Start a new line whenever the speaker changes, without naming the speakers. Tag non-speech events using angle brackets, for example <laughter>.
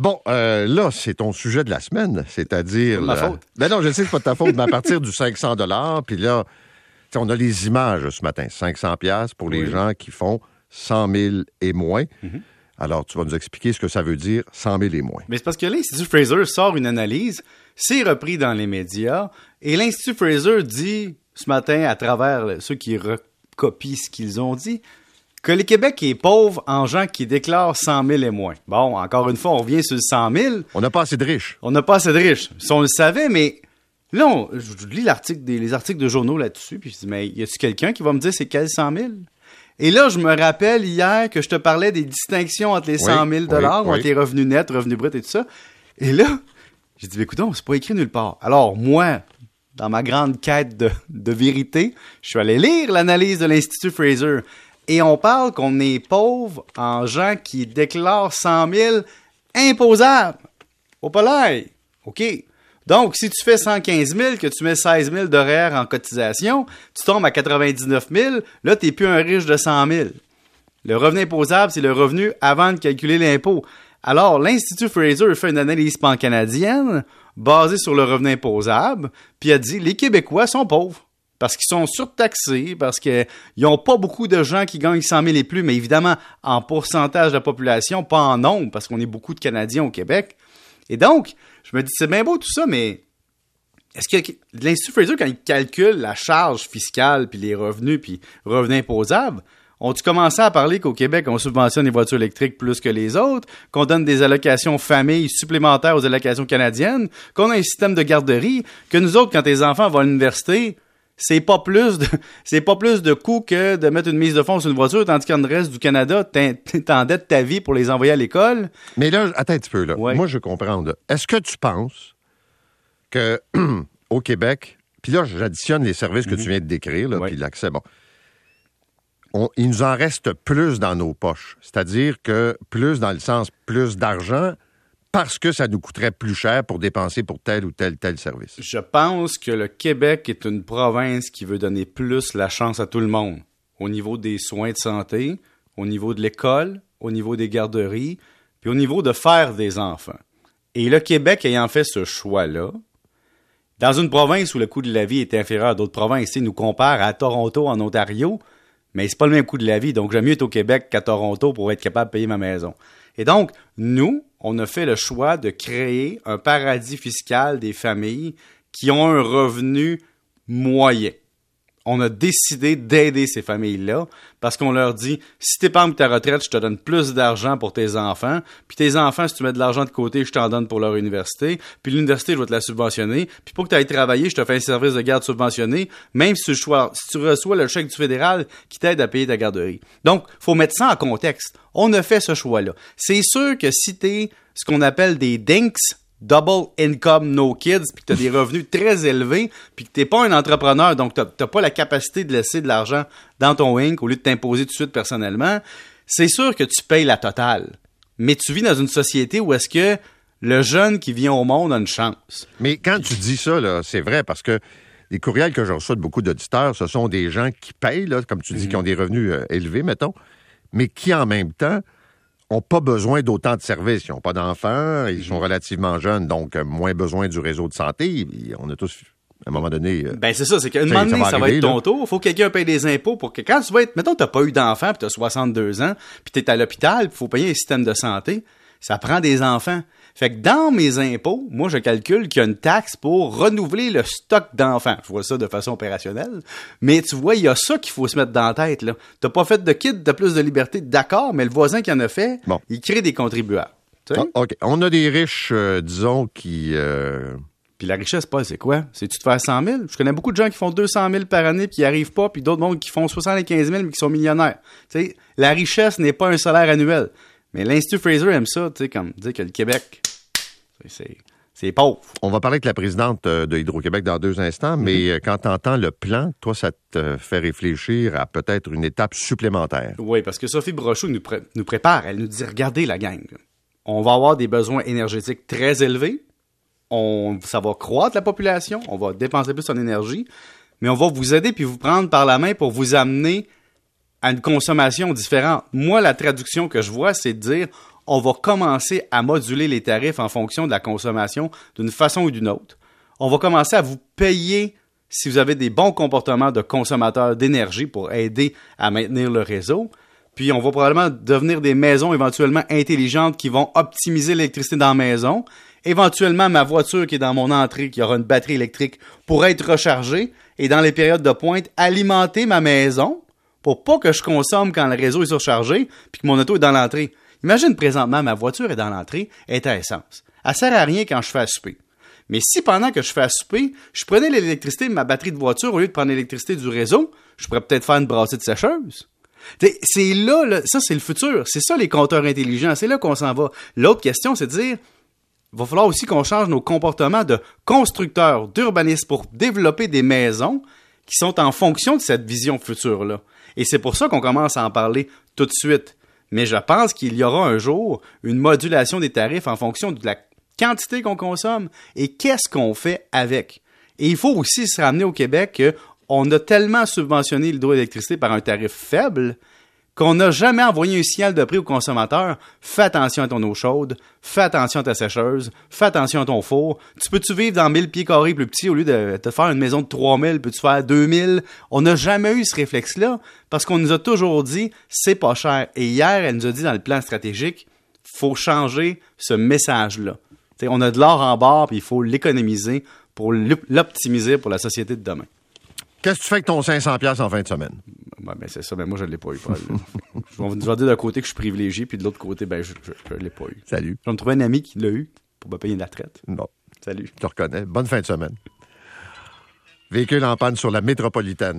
Bon, euh, là, c'est ton sujet de la semaine, c'est-à-dire...
ma faute.
Ben non, je sais que c'est pas de ta faute, mais à partir du 500 puis là, on a les images ce matin, 500 pièces pour les
Oui.
gens qui font 100 000 et moins.
Mhm.
Alors, tu vas nous expliquer ce que ça veut dire 100 000 et moins.
Mais c'est parce que l'Institut Fraser sort une analyse, c'est repris dans les médias, et l'Institut Fraser dit ce matin, à travers ceux qui recopient ce qu'ils ont dit, que le Québec est pauvre en gens qui déclarent 100 000 et moins. Bon, encore une fois, on revient sur le 100 000.
On n'a pas assez de riches.
On n'a pas assez de riches. Si on le savait, mais là, on- je lis l'article des, les articles de journaux là-dessus, puis je dis, mais y a-tu quelqu'un qui va me dire c'est quel 100 000? Et là, je me rappelle hier que je te parlais des distinctions entre les 100 000 dollars,
oui.
entre les revenus nets, revenus bruts et tout ça. Et là, j'ai dit, écoute, c'est pas écrit nulle part. Alors, moi, dans ma grande quête de, de vérité, je suis allé lire l'analyse de l'Institut Fraser. Et on parle qu'on est pauvre en gens qui déclarent 100 000 imposables. Au polaire. OK. Donc, si tu fais 115 000, que tu mets 16 000 d'horaire en cotisation, tu tombes à 99 000, là, tu n'es plus un riche de 100 000. Le revenu imposable, c'est le revenu avant de calculer l'impôt. Alors, l'Institut Fraser fait une analyse pan-canadienne basée sur le revenu imposable, puis a dit les Québécois sont pauvres parce qu'ils sont surtaxés, parce qu'ils n'ont pas beaucoup de gens qui gagnent 100 000 et plus, mais évidemment en pourcentage de la population, pas en nombre, parce qu'on est beaucoup de Canadiens au Québec. Et donc, je me dis, c'est bien beau tout ça, mais est-ce que l'Institut Fraser, quand il calcule la charge fiscale, puis les revenus, puis revenus imposables, ont-tu commencé à parler qu'au Québec, on subventionne les voitures électriques plus que les autres, qu'on donne des allocations familles supplémentaires aux allocations canadiennes, qu'on a un système de garderie, que nous autres, quand tes enfants vont à l'université, c'est pas plus de <laughs> c'est pas plus de coûts que de mettre une mise de fonds sur une voiture, tandis qu'en reste du Canada, t'en- <laughs> t'endettes ta vie pour les envoyer à l'école.
Mais là, attends un petit peu. Là.
Ouais.
Moi, je comprends. Est-ce que tu penses que <clears throat> au Québec, puis là, j'additionne les services que tu viens de décrire,
Mhm.
Puis l'accès, bon, on- il nous en reste plus dans nos poches. C'est-à-dire que plus dans le sens plus d'argent parce que ça nous coûterait plus cher pour dépenser pour tel ou tel service.
Je pense que le Québec est une province qui veut donner plus la chance à tout le monde au niveau des soins de santé, au niveau de l'école, au niveau des garderies, puis au niveau de faire des enfants. Et le Québec ayant fait ce choix-là, dans une province où le coût de la vie est inférieur à d'autres provinces, sais, nous compare à Toronto en Ontario, mais c'est pas le même coût de la vie, donc j'aime mieux être au Québec qu'à Toronto pour être capable de payer ma maison. Et donc, nous, on a fait le choix de créer un paradis fiscal des familles qui ont un revenu moyen. On a décidé d'aider ces familles-là parce qu'on leur dit si tu épargnes ta retraite, je te donne plus d'argent pour tes enfants. Puis tes enfants, si tu mets de l'argent de côté, je t'en donne pour leur université. Puis l'université, je vais te la subventionner. Puis pour que tu ailles travailler, je te fais un service de garde subventionné, même si tu, reçois le chèque du fédéral qui t'aide à payer ta garderie. Donc, faut mettre ça en contexte. On a fait ce choix-là. C'est sûr que si tu ce qu'on appelle des dinks, double income no kids, puis que tu as des revenus très élevés, puis que tu pas un entrepreneur, donc tu n'as pas la capacité de laisser de l'argent dans ton Inc. au lieu de t'imposer tout de suite personnellement, c'est sûr que tu payes la totale. Mais tu vis dans une société où est-ce que le jeune qui vient au monde a une chance.
Mais quand tu dis ça, c'est vrai parce que les courriels que je reçois de beaucoup d'auditeurs, ce sont des gens qui payent, là, comme tu dis, qui ont des revenus euh, élevés, mettons, mais qui en même temps n'ont pas besoin d'autant de services. Ils n'ont pas d'enfants, ils sont relativement jeunes, donc euh, moins besoin du réseau de santé. On a tous, à un moment donné, euh,
Ben c'est ça, c'est qu'à un moment
ça
donné,
va
ça va
arriver,
être ton
là.
tour. Faut que quelqu'un paye des impôts pour que quand tu vas être, mettons, t'as pas eu d'enfant, puis t'as 62 ans, puis t'es à l'hôpital, puis faut payer un système de santé, ça prend des enfants. Fait que dans mes impôts, moi, je calcule qu'il y a une taxe pour renouveler le stock d'enfants. Je vois ça de façon opérationnelle. Mais tu vois, il y a ça qu'il faut se mettre dans la tête, là. T'as pas fait de kit de plus de liberté, d'accord, mais le voisin qui en a fait,
Bon.
il crée des contribuables.
Ah, OK. On a des riches, euh, disons, qui... euh,
Puis la richesse, Paul, c'est quoi? C'est-tu de faire 100 000? Je connais beaucoup de gens qui font 200 000 par année puis qui n'y arrivent pas, puis d'autres mondes qui font 75 000 mais qui sont millionnaires. Tu sais, la richesse n'est pas un salaire annuel. Mais l'Institut Fraser aime ça, tu sais, comme dire que le Québec, c'est- c'est pauvre.
On va parler avec la présidente euh, de Hydro-Québec dans deux instants, mais euh, quand tu entends le plan, toi, ça te fait réfléchir à peut-être une étape supplémentaire.
Oui, parce que Sophie Brochot nous, pré- nous prépare. Elle nous dit regardez la gang. On va avoir des besoins énergétiques très élevés. On, ça va croître la population. On va dépenser plus en énergie. Mais on va vous aider puis vous prendre par la main pour vous amener à une consommation différente. Moi, la traduction que je vois, c'est de dire on va commencer à moduler les tarifs en fonction de la consommation d'une façon ou d'une autre. On va commencer à vous payer si vous avez des bons comportements de consommateurs d'énergie pour aider à maintenir le réseau. Puis on va probablement devenir des maisons éventuellement intelligentes qui vont optimiser l'électricité dans la maison. Éventuellement, ma voiture qui est dans mon entrée, qui aura une batterie électrique, pourra être rechargée et dans les périodes de pointe, alimenter ma maison pour pas que je consomme quand le réseau est surchargé puis que mon auto est dans l'entrée. Imagine présentement, ma voiture est dans l'entrée, elle est à essence. Elle sert à rien quand je fais à souper. Mais si pendant que je fais à souper, je prenais l'électricité de ma batterie de voiture au lieu de prendre l'électricité du réseau, je pourrais peut-être faire une brassée de sécheuse. C'est là, là, ça c'est le futur. C'est ça les compteurs intelligents. C'est là qu'on s'en va. L'autre question, c'est de dire, il va falloir aussi qu'on change nos comportements de constructeurs, d'urbanistes pour développer des maisons qui sont en fonction de cette vision future-là. Et c'est pour ça qu'on commence à en parler tout de suite. Mais je pense qu'il y aura un jour une modulation des tarifs en fonction de la quantité qu'on consomme et qu'est-ce qu'on fait avec. Et il faut aussi se ramener au Québec qu'on a tellement subventionné l'hydroélectricité par un tarif faible qu'on n'a jamais envoyé un signal de prix aux consommateurs. Fais attention à ton eau chaude, fais attention à ta sécheuse, fais attention à ton four. Tu peux-tu vivre dans 1000 pieds carrés plus petits au lieu de te faire une maison de 3000, peux-tu faire 2000? On n'a jamais eu ce réflexe-là parce qu'on nous a toujours dit c'est pas cher. Et hier, elle nous a dit dans le plan stratégique, faut changer ce message-là. on a de l'or en barre puis il faut l'économiser pour l'optimiser pour la société de demain.
Qu'est-ce que tu fais avec ton 500$ en fin de semaine?
Ben, c'est ça, mais moi, je ne l'ai pas eu, Paul. <laughs> je vais dire d'un côté que je suis privilégié, puis de l'autre côté, ben, je ne l'ai pas eu.
Salut.
Je vais me trouver un ami qui l'a eu pour me payer la traite.
Bon.
Salut.
Je te reconnais. Bonne fin de semaine. Véhicule en panne sur la métropolitaine.